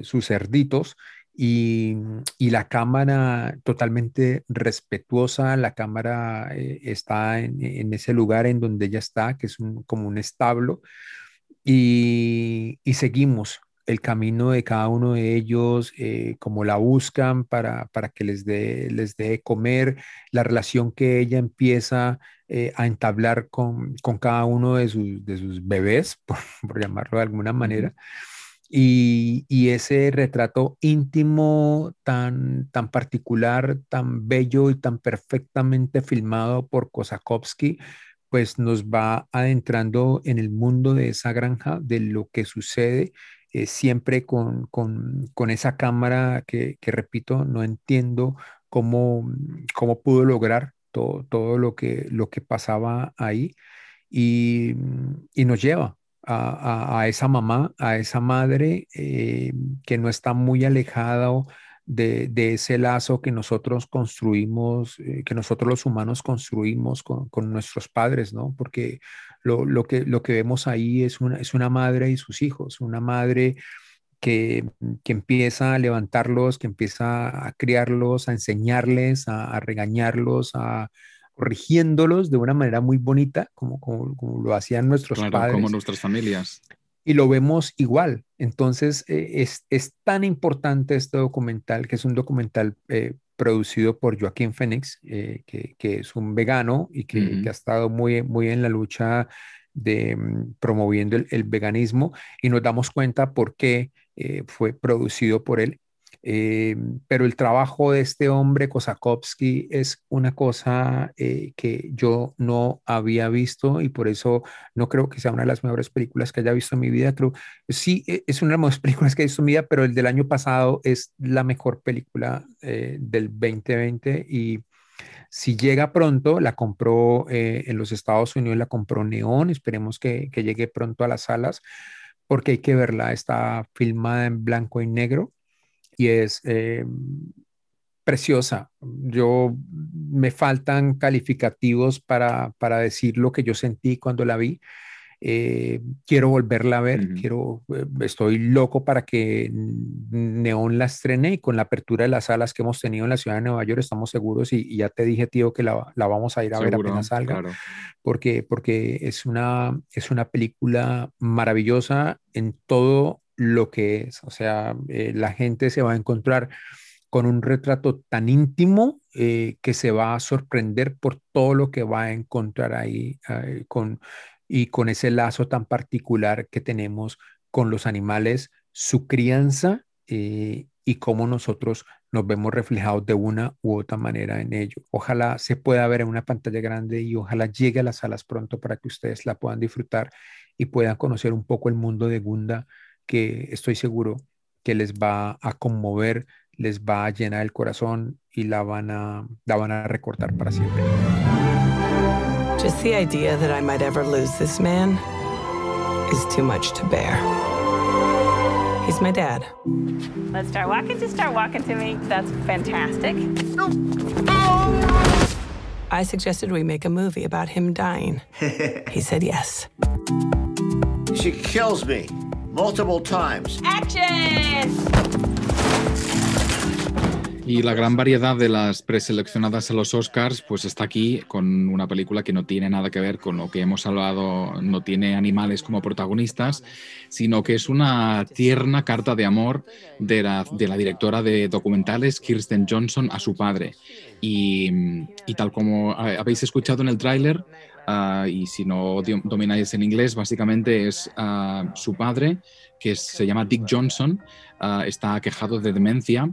[SPEAKER 7] sus cerditos y, y, la cámara totalmente respetuosa, la cámara eh, está en, en, ese lugar en donde ella está, que es un, como un establo, y, y, seguimos el camino de cada uno de ellos, eh, como la buscan para, para que les dé les dé comer, la relación que ella empieza eh, a entablar con, con, cada uno de sus, de sus bebés, por, por llamarlo de alguna manera. Y, y, ese retrato íntimo tan, tan particular, tan bello y tan perfectamente filmado por Kosakowski, pues nos va adentrando en el mundo de esa granja, de lo que sucede, eh, siempre con, con, esa cámara que, que, repito, no entiendo cómo, cómo pudo lograr todo, todo lo, que, lo que pasaba ahí y, y nos lleva a, a, a, esa mamá, a esa madre eh, que no está muy alejada de, de, ese lazo que nosotros construimos, eh, que nosotros los humanos construimos con, con nuestros padres, ¿no? Porque lo, lo, que, lo que vemos ahí es una, es una madre y sus hijos, una madre que, que, empieza a levantarlos, que empieza a criarlos, a enseñarles, a, a regañarlos, a, corrigiéndolos de una manera muy bonita, como, como, como lo hacían nuestros
[SPEAKER 6] claro,
[SPEAKER 7] padres.
[SPEAKER 6] Como nuestras familias.
[SPEAKER 7] Y lo vemos igual. Entonces, eh, es, es, tan importante este documental, que es un documental eh, producido por Joaquín Phoenix, eh, que, que, es un vegano y que, ha estado muy, muy en la lucha de mm, promoviendo el, el veganismo y nos damos cuenta por qué eh, fue producido por él. Eh, pero el trabajo de este hombre, Kosakowski, es una cosa eh, que yo no había visto y por eso no creo que sea una de las mejores películas que haya visto en mi vida. Creo, sí, e- es una de las mejores películas que he visto en mi vida, pero el del año pasado es la mejor película eh, del 2020 y si llega pronto, la compró eh, en los Estados Unidos, la compró Neón, esperemos que, que llegue pronto a las salas porque hay que verla, está filmada en blanco y negro y es eh, preciosa. Yo me faltan calificativos para, para decir lo que yo sentí cuando la vi. Eh, quiero volverla a ver, quiero, eh, estoy loco para que Neón la estrene y con la apertura de las salas que hemos tenido en la ciudad de Nueva York estamos seguros y, y ya te dije, tío, que la, la vamos a ir a ver apenas salga
[SPEAKER 6] claro.
[SPEAKER 7] porque, porque es una, es una película maravillosa en todo lo que es. O sea, eh, la gente se va a encontrar con un retrato tan íntimo eh, que se va a sorprender por todo lo que va a encontrar ahí eh, con, y con ese lazo tan particular que tenemos con los animales, su crianza y cómo nosotros nos vemos reflejados de una u otra manera en ello. Ojalá se pueda ver en una pantalla grande y ojalá llegue a las salas pronto para que ustedes la puedan disfrutar y puedan conocer un poco el mundo de Gunda, que estoy seguro que les va a conmover, les va a llenar el corazón y la van a, la van a recortar para siempre.
[SPEAKER 11] Just the idea that I might ever lose this man is too much to bear. He's my dad.
[SPEAKER 12] Let's start walking. Just start walking to me. That's fantastic.
[SPEAKER 11] I suggested we make a movie about him dying. he said yes.
[SPEAKER 13] She kills me multiple times.
[SPEAKER 12] Action!
[SPEAKER 6] Y la gran variedad de las preseleccionadas a los Oscars, pues está aquí con una película que no tiene nada que ver con lo que hemos hablado, no tiene animales como protagonistas, sino que es una tierna carta de amor de la, de la directora de documentales Kirsten Johnson a su padre. Y, y tal como habéis escuchado en el tráiler, uh, y si no domináis en inglés, básicamente es uh, su padre, que se llama Dick Johnson, uh, está aquejado de demencia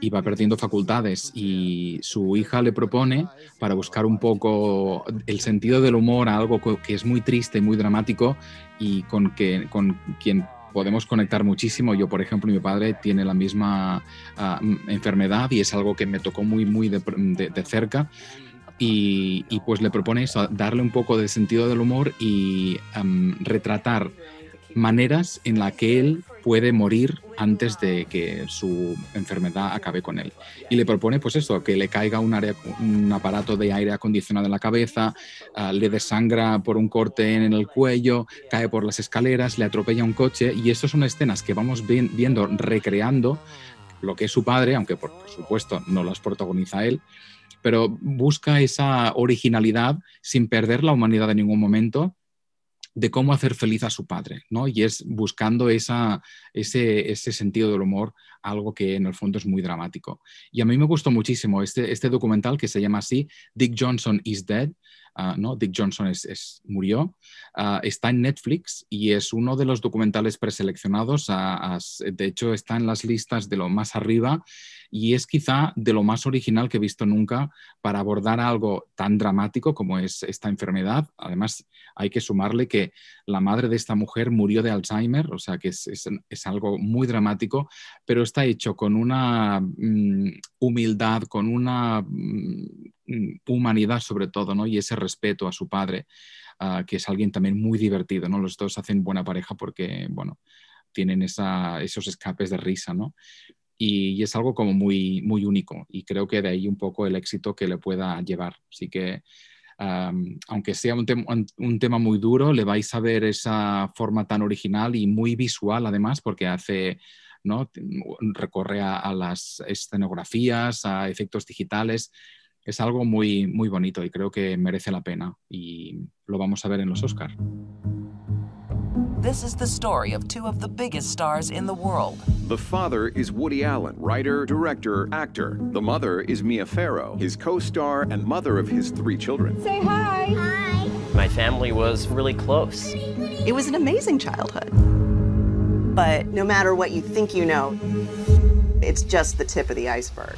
[SPEAKER 6] y va perdiendo facultades y su hija le propone para buscar un poco el sentido del humor a algo que es muy triste y muy dramático y con, que, con quien podemos conectar muchísimo. Yo, por ejemplo, mi padre tiene la misma enfermedad y es algo que me tocó muy, muy de, de, de cerca. Y, pues le propone eso, darle un poco de sentido del humor y retratar maneras en la que él puede morir antes de que su enfermedad acabe con él. Y le propone, pues eso, que le caiga un, área, un aparato de aire acondicionado en la cabeza, uh, le desangra por un corte en el cuello, cae por las escaleras, le atropella un coche. Y estas son escenas que vamos vi viendo, recreando lo que es su padre, aunque por supuesto no las protagoniza él, pero busca esa originalidad sin perder la humanidad en ningún momento de cómo hacer feliz a su padre, ¿no? Y es buscando esa, ese, ese, sentido del humor, algo que en el fondo es muy dramático. Y a mí me gustó muchísimo este, este documental que se llama así, Dick Johnson is Dead, uh, ¿no? Dick Johnson es, murió, uh, está en Netflix y es uno de los documentales preseleccionados, a, a, de hecho está en las listas de lo más arriba y es quizá de lo más original que he visto nunca para abordar algo tan dramático como es esta enfermedad. Además, hay que sumarle que la madre de esta mujer murió de Alzheimer, o sea que es, es, es algo muy dramático, pero está hecho con una mm, humildad, con una mm, humanidad sobre todo, ¿no? Y ese respeto a su padre, uh, que es alguien también muy divertido, ¿no? Los dos hacen buena pareja porque, bueno, tienen esos escapes de risa, ¿no? Y, es algo como muy, muy único y creo que de ahí un poco el éxito que le pueda llevar. Así que, aunque sea un, te un, tema muy duro, le vais a ver esa forma tan original y muy visual además porque hace, ¿no? recorre a las escenografías, a efectos digitales. Es algo muy, muy bonito y creo que merece la pena y lo vamos a ver en los Oscars.
[SPEAKER 14] This is the story of two of the biggest stars in the world.
[SPEAKER 15] The father is Woody Allen, writer, director, actor. The mother is Mia Farrow, his co star and mother of his three children.
[SPEAKER 16] Say hi. Hi.
[SPEAKER 17] My family was really close.
[SPEAKER 18] It was an amazing childhood. But no matter what you think you know, it's just the tip of the iceberg.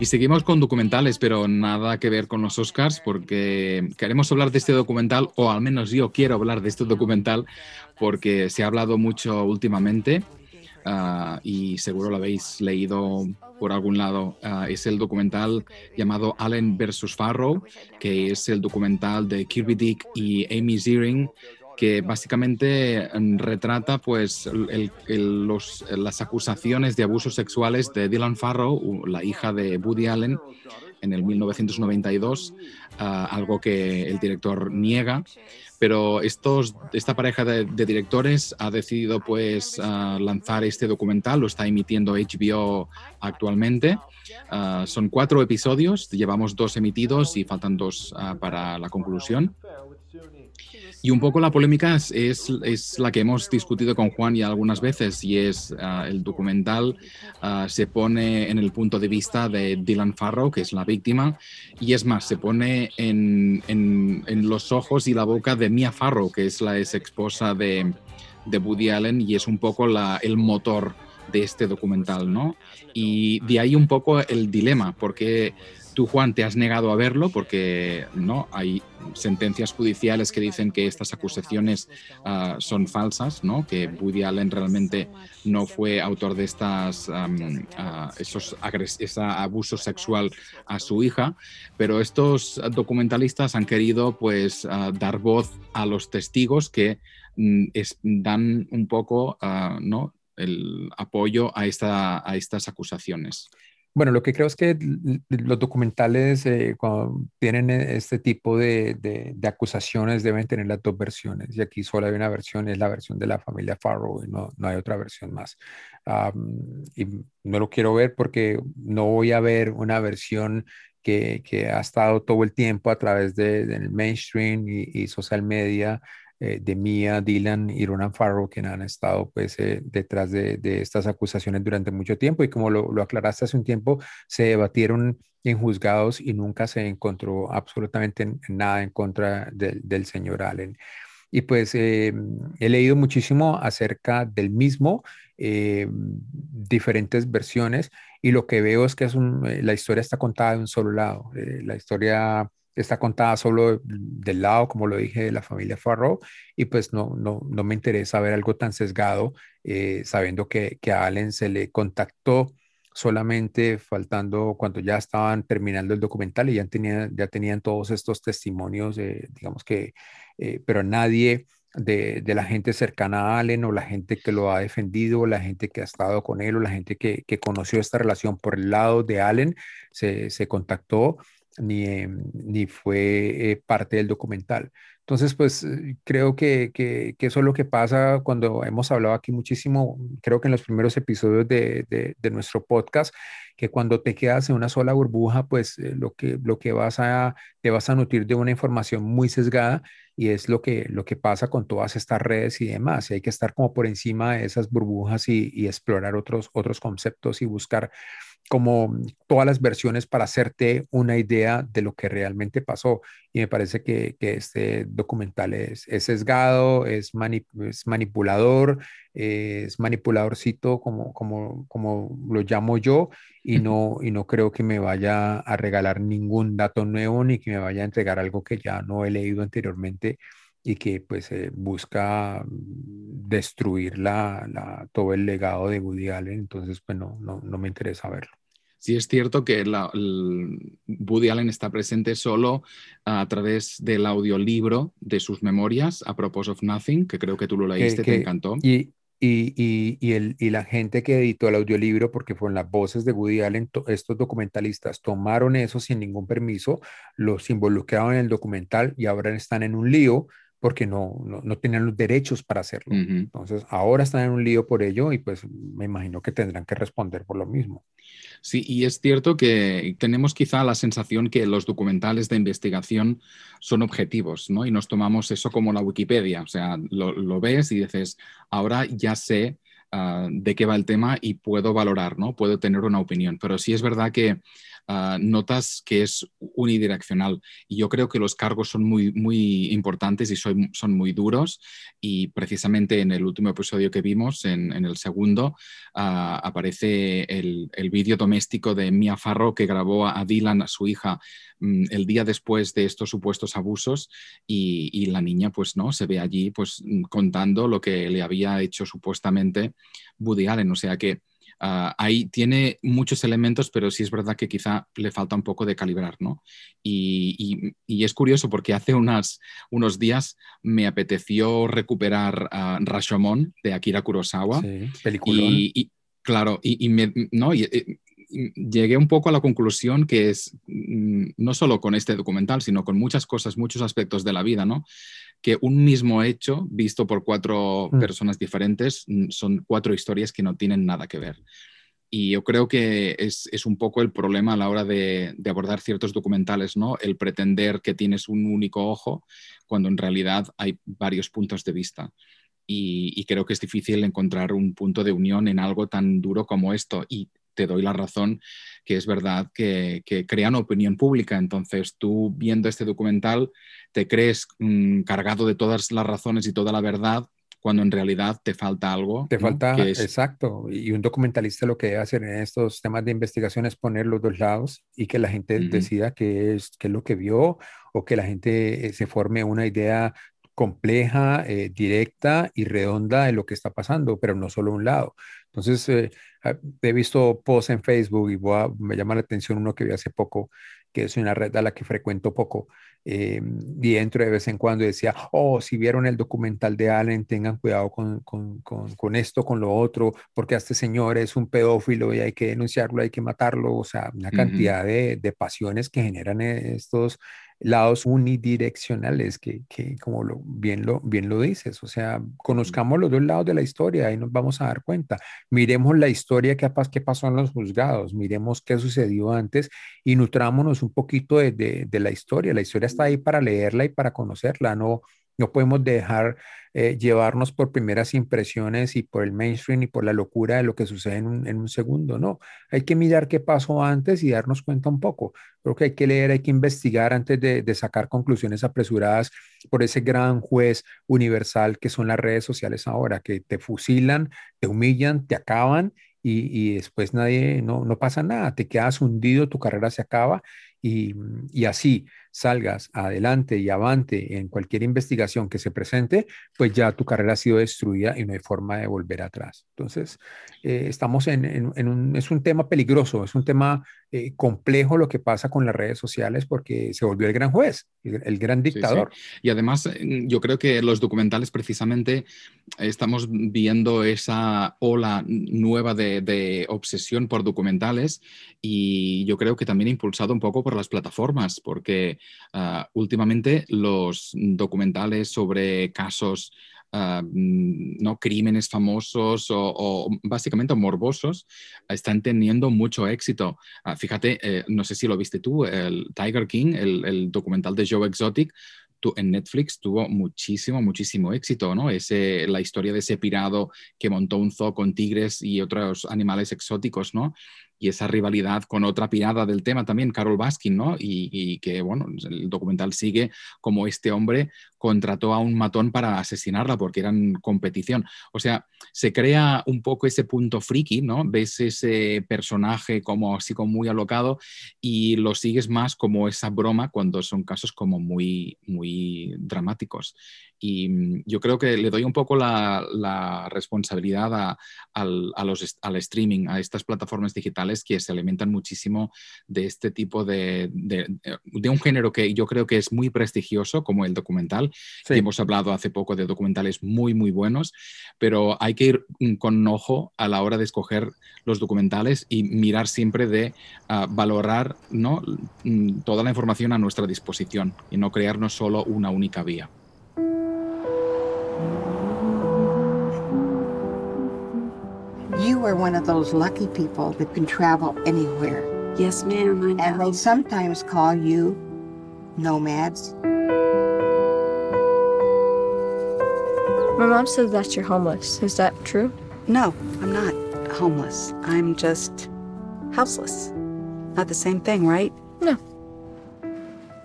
[SPEAKER 6] Y seguimos con documentales, pero nada que ver con los Oscars, porque queremos hablar de este documental, o al menos yo quiero hablar de este documental, porque se ha hablado mucho últimamente uh, y seguro lo habéis leído por algún lado. Uh, es el documental llamado Allen vs. Farrow, que es el documental de Kirby Dick y Amy Ziering que básicamente mm, retrata pues, el, las acusaciones de abusos sexuales de Dylan Farrow, la hija de Woody Allen, en el 1992, uh, ah, algo que el director niega. Pero estos, esta pareja de, directores ha decidido pues, uh, lanzar este documental, lo está emitiendo HBO actualmente. Uh, son cuatro episodios, llevamos dos emitidos y faltan dos para la conclusión. Y un poco la polémica es, es, la que hemos discutido con Juan ya algunas veces y es uh, el documental uh, se pone en el punto de vista de Dylan Farrow, que es la víctima, y es más, se pone en, en, los ojos y la boca de Mia Farrow, que es la ex esposa de, de Woody Allen y es un poco el motor de este documental, ¿no? Y de ahí un poco el dilema, porque Tú, Juan, te has negado a verlo porque no hay sentencias judiciales que dicen que estas acusaciones uh, son falsas, ¿no? que Woody Allen realmente no fue autor de estas, uh, esos ese abuso sexual a su hija, pero estos documentalistas han querido pues, uh, dar voz a los testigos que mm, dan un poco ¿no? el apoyo a, esta, a estas acusaciones.
[SPEAKER 7] Bueno, lo que creo es que los documentales eh, cuando tienen e, este tipo de, acusaciones deben tener las dos versiones. Y aquí solo hay una versión, es la versión de la familia Farrow y no, no hay otra versión más. y no lo quiero ver porque no voy a ver una versión que, que ha estado todo el tiempo a través del de, mainstream y social media eh, de Mia, Dylan y Ronan Farrow, que han estado pues, eh, detrás de, estas acusaciones durante mucho tiempo. Y como lo, aclaraste hace un tiempo, se debatieron en juzgados y nunca se encontró absolutamente nada en contra del señor Allen. Y pues eh, he leído muchísimo acerca del mismo, diferentes versiones, y lo que veo es que la historia está contada de un solo lado. la historia está contada solo del lado, como lo dije, de la familia Farrow, y pues no, no, no me interesa ver algo tan sesgado, eh, sabiendo que, que, a Allen se le contactó solamente faltando cuando ya estaban terminando el documental y ya tenían, ya tenían todos estos testimonios, digamos que, eh, pero nadie de, de, la gente cercana a Allen o la gente que lo ha defendido, la gente que ha estado con él o la gente que, que conoció esta relación por el lado de Allen, se, se contactó ni, em, ni fue eh, parte del documental. Entonces, pues eh, creo que, que, eso es lo que pasa cuando hemos hablado aquí muchísimo, creo que en los primeros episodios de, de, nuestro podcast, que cuando te quedas en una sola burbuja, pues eh, lo, que, lo que vas a, te vas a nutrir de una información muy sesgada y es lo que, lo que pasa con todas estas redes y demás. Y hay que estar como por encima de esas burbujas y, y explorar otros, otros conceptos y buscar como todas las versiones para hacerte una idea de lo que realmente pasó. Y me parece que, que este documental es, es sesgado, es, es manipulador, es manipuladorcito como, como, como lo llamo yo, y no, y no creo que me vaya a regalar ningún dato nuevo ni que me vaya a entregar algo que ya no he leído anteriormente y que pues eh, busca destruir la, la, todo el legado de Woody Allen, entonces pues no, no, no me interesa verlo.
[SPEAKER 6] Sí es cierto que la, el Woody Allen está presente solo a través del audiolibro de sus memorias, A Propos of Nothing, que creo que tú lo leíste, te encantó.
[SPEAKER 7] Y, y, y, y, el, y, la gente que editó el audiolibro, porque fueron las voces de Woody Allen, estos documentalistas tomaron eso sin ningún permiso, los involucraron en el documental y ahora están en un lío porque no, no, no tenían los derechos para hacerlo. Entonces, ahora están en un lío por ello y pues me imagino que tendrán que responder por lo mismo.
[SPEAKER 6] Sí, y es cierto que tenemos quizá la sensación que los documentales de investigación son objetivos, ¿no? Y nos tomamos eso como la Wikipedia, o sea, lo, ves y dices, ahora ya sé ah, de qué va el tema y puedo valorar, ¿no? Puedo tener una opinión, pero sí es verdad que Ah, notas que es unidireccional. Y yo creo que los cargos son muy, muy importantes y son, son muy duros. Y precisamente en el último episodio que vimos, en, el segundo, ah, aparece el, el vídeo doméstico de Mia Farrow que grabó a Dylan, a su hija, mm, el día después de estos supuestos abusos y, y, la niña pues no se ve allí pues mm, contando lo que le había hecho supuestamente Woody Allen o sea que Ah, ahí tiene muchos elementos, pero sí es verdad que quizá le falta un poco de calibrar, ¿no? Y, es curioso porque hace unas, unos días me apeteció recuperar uh, Rashomon de Akira Kurosawa. Sí, y, claro, y, me, no, eh, llegué un poco a la conclusión que es, mm, no solo con este documental, sino con muchas cosas, muchos aspectos de la vida, ¿no? Que un mismo hecho, visto por cuatro mm. personas diferentes, mm, son cuatro historias que no tienen nada que ver. Y yo creo que es, un poco el problema a la hora de, abordar ciertos documentales, ¿no? El pretender que tienes un único ojo cuando en realidad hay varios puntos de vista. Y, y, creo que es difícil encontrar un punto de unión en algo tan duro como esto. Y te doy la razón que es verdad que, crean opinión pública. Entonces, tú viendo este documental, te crees mm, cargado de todas las razones y toda la verdad, cuando en realidad te falta algo.
[SPEAKER 7] Te falta, exacto. Y un documentalista lo que debe hacer en estos temas de investigación es poner los dos lados y que la gente decida qué es, qué es lo que vio o que la gente eh, se forme una idea compleja, eh, directa y redonda de lo que está pasando, pero no solo un lado. Entonces, eh, ah, he visto posts en Facebook y me llama la atención uno que vi hace poco, que es una red a la que frecuento poco, eh, y entro de vez en cuando y decía, oh, si vieron el documental de Allen, tengan cuidado con, con, con, esto, con lo otro, porque este señor es un pedófilo y hay que denunciarlo, hay que matarlo, o sea, una cantidad de, de pasiones que generan estos lados unidireccionales, que, que como lo, bien, lo, bien lo dices, o sea, conozcamos los dos lados de la historia, ahí nos vamos a dar cuenta. Miremos la historia que, que pasó en los juzgados, miremos qué sucedió antes y nutrámonos un poquito de, de, de la historia. La historia está ahí para leerla y para conocerla, no, no podemos dejar eh, llevarnos por primeras impresiones y por el mainstream y por la locura de lo que sucede en un, segundo. No, hay que mirar qué pasó antes y darnos cuenta un poco. Creo que hay que leer, hay que investigar antes de, sacar conclusiones apresuradas por ese gran juez universal que son las redes sociales ahora, que te fusilan, te humillan, te acaban y, después nadie, no, no pasa nada, te quedas hundido, tu carrera se acaba y, y así salgas adelante y avante en cualquier investigación que se presente, pues ya tu carrera ha sido destruida y no hay forma de volver atrás. Entonces, eh, estamos en, un, es un tema peligroso, es un tema eh, complejo lo que pasa con las redes sociales porque se volvió el gran juez, el, gran dictador.
[SPEAKER 6] Y además, eh, yo creo que los documentales precisamente estamos viendo esa ola nueva de, de obsesión por documentales y yo creo que también impulsado un poco por las plataformas, porque Ah, últimamente los documentales sobre casos, ah, mm, no crímenes famosos o, básicamente morbosos están teniendo mucho éxito. Ah, fíjate, eh, no sé si lo viste tú, el Tiger King, el, documental de Joe Exotic, en Netflix tuvo muchísimo, muchísimo éxito, ¿no? Ese, la historia de ese pirado que montó un zoo con tigres y otros animales exóticos, ¿no? Y esa rivalidad con otra pirada del tema también, Carol Baskin, ¿no? Y, que, bueno, el documental sigue como este hombre contrató a un matón para asesinarla porque eran competición. O sea, se crea un poco ese punto friki, ¿no? Ves ese personaje como así como muy alocado y lo sigues más como esa broma cuando son casos como muy, muy dramáticos. Y mm, yo creo que le doy un poco la, responsabilidad al, los, al streaming, a estas plataformas digitales que se alimentan muchísimo de este tipo de, de, un género que yo creo que es muy prestigioso, como el documental. Sí. que hemos hablado hace poco de documentales muy, muy buenos, pero hay que ir mm, con ojo a la hora de escoger los documentales y mirar siempre de uh, valorar ¿no? Mm, toda la información a nuestra disposición y no crearnos solo una única vía.
[SPEAKER 2] You are one of those lucky people that can travel anywhere.
[SPEAKER 16] Yes, ma'am.
[SPEAKER 2] And they sometimes call you nomads.
[SPEAKER 19] My mom says that you're homeless. Is that true?
[SPEAKER 16] No, I'm not homeless. I'm just houseless. Not the same thing, right?
[SPEAKER 19] No.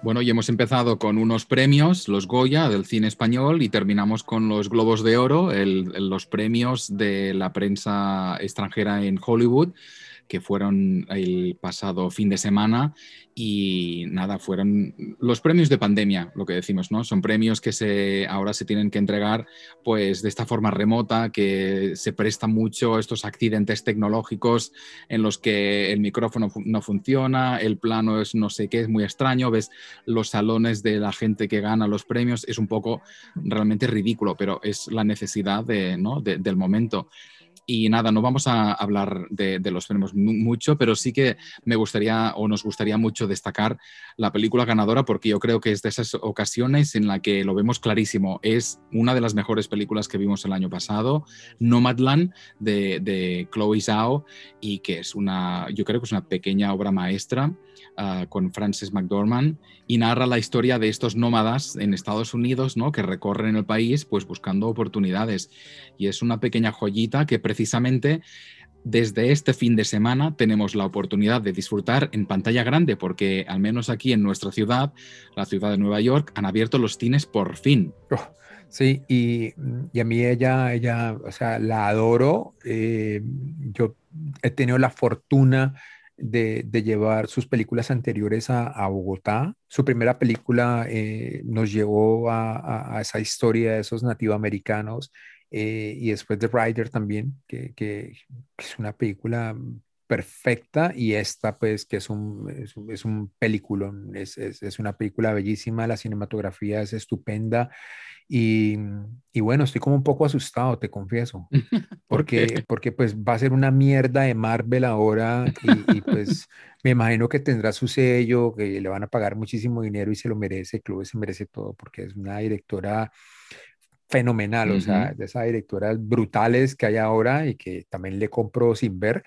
[SPEAKER 6] Bueno, y hemos empezado con unos premios, los Goya del cine español, y terminamos con los Globos de Oro, el- los premios de la prensa extranjera en Hollywood, que fueron el pasado fin de semana. Y nada, fueron los premios de pandemia, lo que decimos, ¿no? Son premios que se, ahora se tienen que entregar pues de esta forma remota, que se presta mucho estos accidentes tecnológicos en los que el micrófono no funciona, el plano es no sé qué, es muy extraño, ves los salones de la gente que gana los premios, es un poco realmente ridículo, pero es la necesidad de, ¿no? de- del momento. Y nada, no vamos a hablar de, de los premios mu- mucho, pero sí que me gustaría o nos gustaría mucho destacar la película ganadora porque yo creo que es de esas ocasiones en la que lo vemos clarísimo. Es una de las mejores películas que vimos el año pasado, Nomadland de, de Chloe Zhao y que es una, yo creo que es una pequeña obra maestra ah, con Frances McDormand y narra la historia de estos nómadas en Estados Unidos, ¿no? Que recorren el país pues buscando oportunidades y es una pequeña joyita que precisamente desde este fin de semana tenemos la oportunidad de disfrutar en pantalla grande porque al menos aquí en nuestra ciudad, la ciudad de Nueva York, han abierto los cines por fin.
[SPEAKER 7] Oh, sí, y, a mí ella, ella, o sea, la adoro. eh, yo he tenido la fortuna de, llevar sus películas anteriores a, Bogotá. Su primera película eh, nos llevó a, a- a esa historia de esos nativoamericanos eh, y después de Rider también, que, que- que es una película perfecta y esta pues que es un, es es un peliculón, es, es, es una película bellísima, la cinematografía es estupenda y, y bueno, estoy como un poco asustado, te confieso, porque, porque pues va a ser una mierda de Marvel ahora y, y, pues me imagino que tendrá su sello, que le van a pagar muchísimo dinero y se lo merece, Chloe se merece todo porque es una directora fenomenal, o sea, de esas directoras brutales que hay ahora y que también le compro sin ver,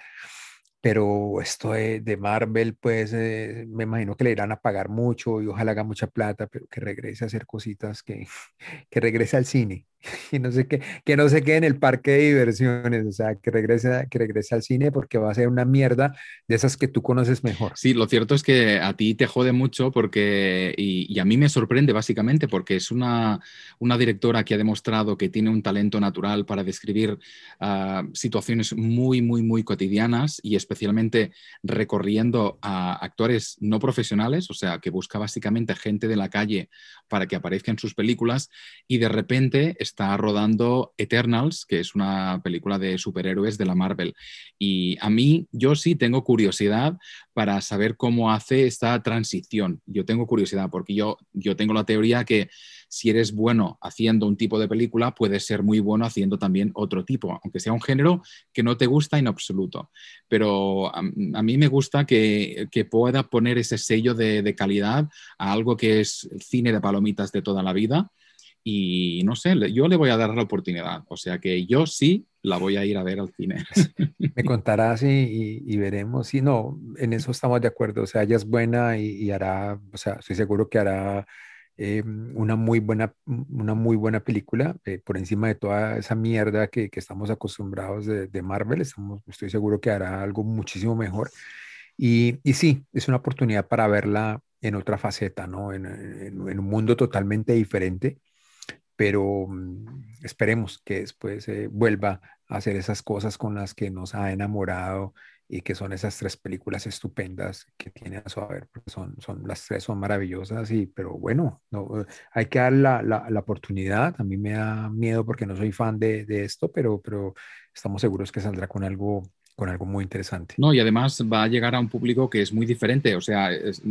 [SPEAKER 7] pero esto de, de Marvel, pues eh, me imagino que le irán a pagar mucho y ojalá haga mucha plata, pero que regrese a hacer cositas, que, que regrese al cine, y no sé qué, que no se quede en el parque de diversiones, o sea, que regrese, que regrese al cine porque va a ser una mierda de esas que tú conoces mejor.
[SPEAKER 6] Sí, lo cierto es que a ti te jode mucho porque, y, a mí me sorprende básicamente porque es una, una directora que ha demostrado que tiene un talento natural para describir ah, situaciones muy, muy, muy cotidianas y especialmente recorriendo a actores no profesionales, o sea, que busca básicamente gente de la calle para que aparezca en sus películas y de repente rodando Eternals, que es una película de superhéroes de la Marvel. Y a mí, yo sí tengo curiosidad para saber cómo hace esta transición. Yo tengo curiosidad porque yo, yo tengo la teoría que si eres bueno haciendo un tipo de película, puedes ser muy bueno haciendo también otro tipo, aunque sea un género que no te gusta en absoluto. Pero a, a mí me gusta que, que pueda poner ese sello de, de calidad a algo que es cine de palomitas de toda la vida. Y no sé, yo le voy a dar la oportunidad. O sea que yo sí la voy a ir a ver al cine.
[SPEAKER 7] Me contarás y, y- y veremos. Sí, no, en eso estamos de acuerdo. O sea, ella es buena y, y hará, o sea, estoy seguro que hará eh, una muy buena, una muy buena película eh, por encima de toda esa mierda que, que estamos acostumbrados de, de Marvel. Estamos, estoy seguro que hará algo muchísimo mejor. Y, y sí, es una oportunidad para verla en otra faceta, ¿no? En, en- en un mundo totalmente diferente pero mm, esperemos que después vuelva a hacer esas cosas con las que nos ha enamorado y que son esas tres películas estupendas que tiene a su haber, son, son las tres son maravillosas y pero bueno, no, hay que dar la, la, la oportunidad, a mí me da miedo porque no soy fan de, de esto, pero, pero estamos seguros que saldrá con algo, con algo muy interesante.
[SPEAKER 6] No, y además va a llegar a un público que es muy diferente. O sea, es-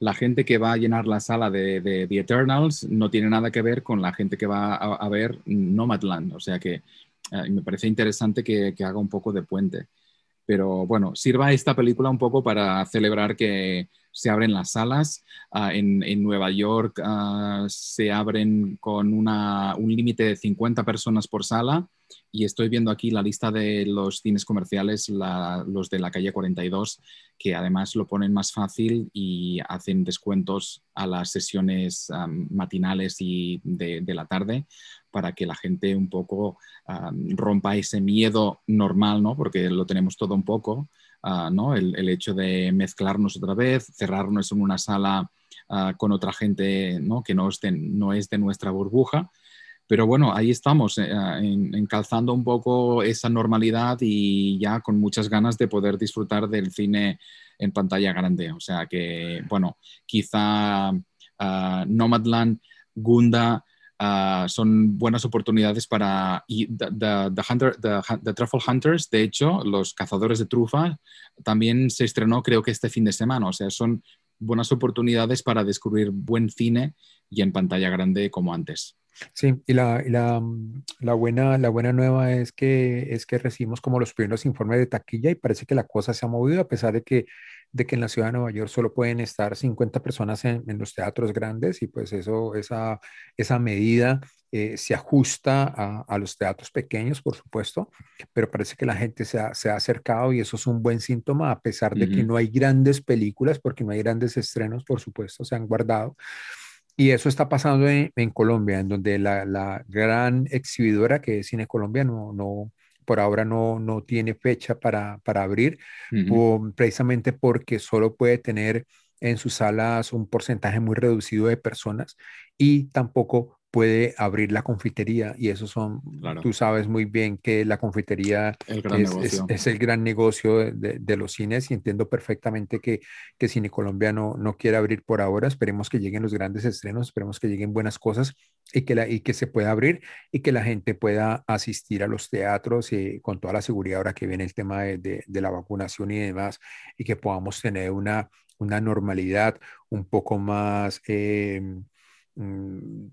[SPEAKER 6] la gente que va a llenar la sala de, The Eternals no tiene nada que ver con la gente que va a, a ver Nomadland. O sea que eh, me parece interesante que, haga un poco de puente. Pero bueno, sirva esta película un poco para celebrar que se abren las salas. Ah, en, Nueva York ah, se abren con un límite de 50 personas por sala y estoy viendo aquí la lista de los cines comerciales, los de la calle 42, que además lo ponen más fácil y hacen descuentos a las sesiones matinales y de, la tarde para que la gente un poco rompa ese miedo normal, ¿no? porque lo tenemos todo un poco, ah, ¿no? El, hecho de mezclarnos otra vez, cerrarnos en una sala ah, con otra gente ¿no? que no no es de nuestra burbuja pero bueno, ahí estamos, eh, encalzando un poco esa normalidad y ya con muchas ganas de poder disfrutar del cine en pantalla grande. O sea que, bueno, quizá ah, Nomadland, Gunda, ah, son buenas oportunidades para y the, the, Truffle Hunters, de hecho, los cazadores de trufa, también se estrenó creo que este fin de semana, o sea, son buenas oportunidades para descubrir buen cine y en pantalla grande como antes.
[SPEAKER 7] Sí, y la, la, mm, la, buena, la buena nueva es que, es que recibimos como los primeros informes de taquilla y parece que la cosa se ha movido a pesar de que, de que en la ciudad de Nueva York solo pueden estar 50 personas en, en los teatros grandes y pues eso, esa, esa medida eh, se ajusta a, a, los teatros pequeños, por supuesto, pero parece que la gente se ha, se ha acercado y eso es un buen síntoma a pesar de que no hay grandes películas, porque no hay grandes estrenos, por supuesto, se han guardado. Y eso está pasando en, Colombia, en donde la, la, gran exhibidora que es Cine Colombia no, no, por ahora no, no tiene fecha para, para abrir, precisamente porque solo puede tener en sus salas un porcentaje muy reducido de personas y tampoco puede abrir la confitería y eso son, tú sabes muy bien que la confitería es, es, el gran negocio de, de, los cines y entiendo perfectamente que, que Cine Colombia no, no quiere abrir por ahora, esperemos que lleguen los grandes estrenos, esperemos que lleguen buenas cosas y que, la, y que se pueda abrir y que la gente pueda asistir a los teatros y con toda la seguridad ahora que viene el tema de, de la vacunación y demás y que podamos tener una, una normalidad un poco más... Eh,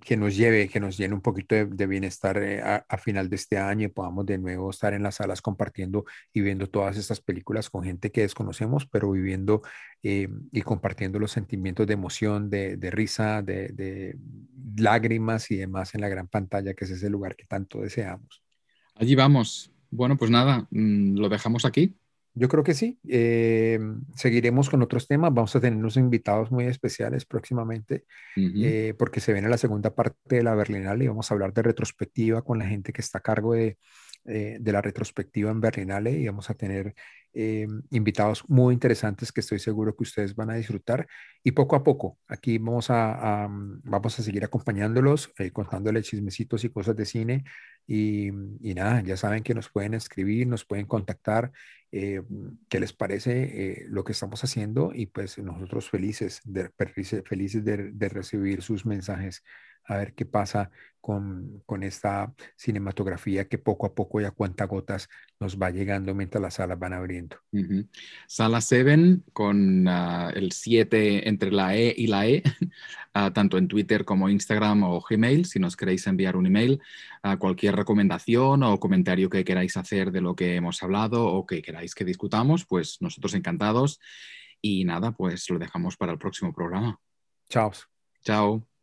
[SPEAKER 7] que nos lleve, que nos llene un poquito de, bienestar eh, a, final de este año y podamos de nuevo estar en las salas compartiendo y viendo todas estas películas con gente que desconocemos, pero viviendo eh, y compartiendo los sentimientos de emoción, de, risa, de, lágrimas y demás en la gran pantalla, que es ese lugar que tanto deseamos.
[SPEAKER 6] Allí vamos. Bueno, pues nada, mm, lo dejamos aquí.
[SPEAKER 7] Yo creo que sí. Eh, seguiremos con otros temas. Vamos a tener unos invitados muy especiales próximamente, eh, porque se viene la segunda parte de la Berlinale y vamos a hablar de retrospectiva con la gente que está a cargo de, eh, de la retrospectiva en Berlinale y vamos a tener invitados muy interesantes que estoy seguro que ustedes van a disfrutar. Y poco a poco, aquí vamos a, vamos a seguir acompañándolos, contándoles chismecitos y cosas de cine. Y, y, nada, ya saben que nos pueden escribir, nos pueden contactar eh, qué les parece eh, lo que estamos haciendo y pues nosotros felices de, felices de, recibir sus mensajes a ver qué pasa con, con, esta cinematografía que poco a poco y a gotas nos va llegando mientras las salas van abriendo.
[SPEAKER 6] Sala 7 con ah, el 7 entre la E y la E, ah, tanto en Twitter como Instagram o Gmail, si nos queréis enviar un email, a cualquier recomendación o comentario que queráis hacer de lo que hemos hablado o que queráis que discutamos, pues nosotros encantados. Y nada, pues lo dejamos para el próximo programa.
[SPEAKER 7] Chao.
[SPEAKER 6] Chao.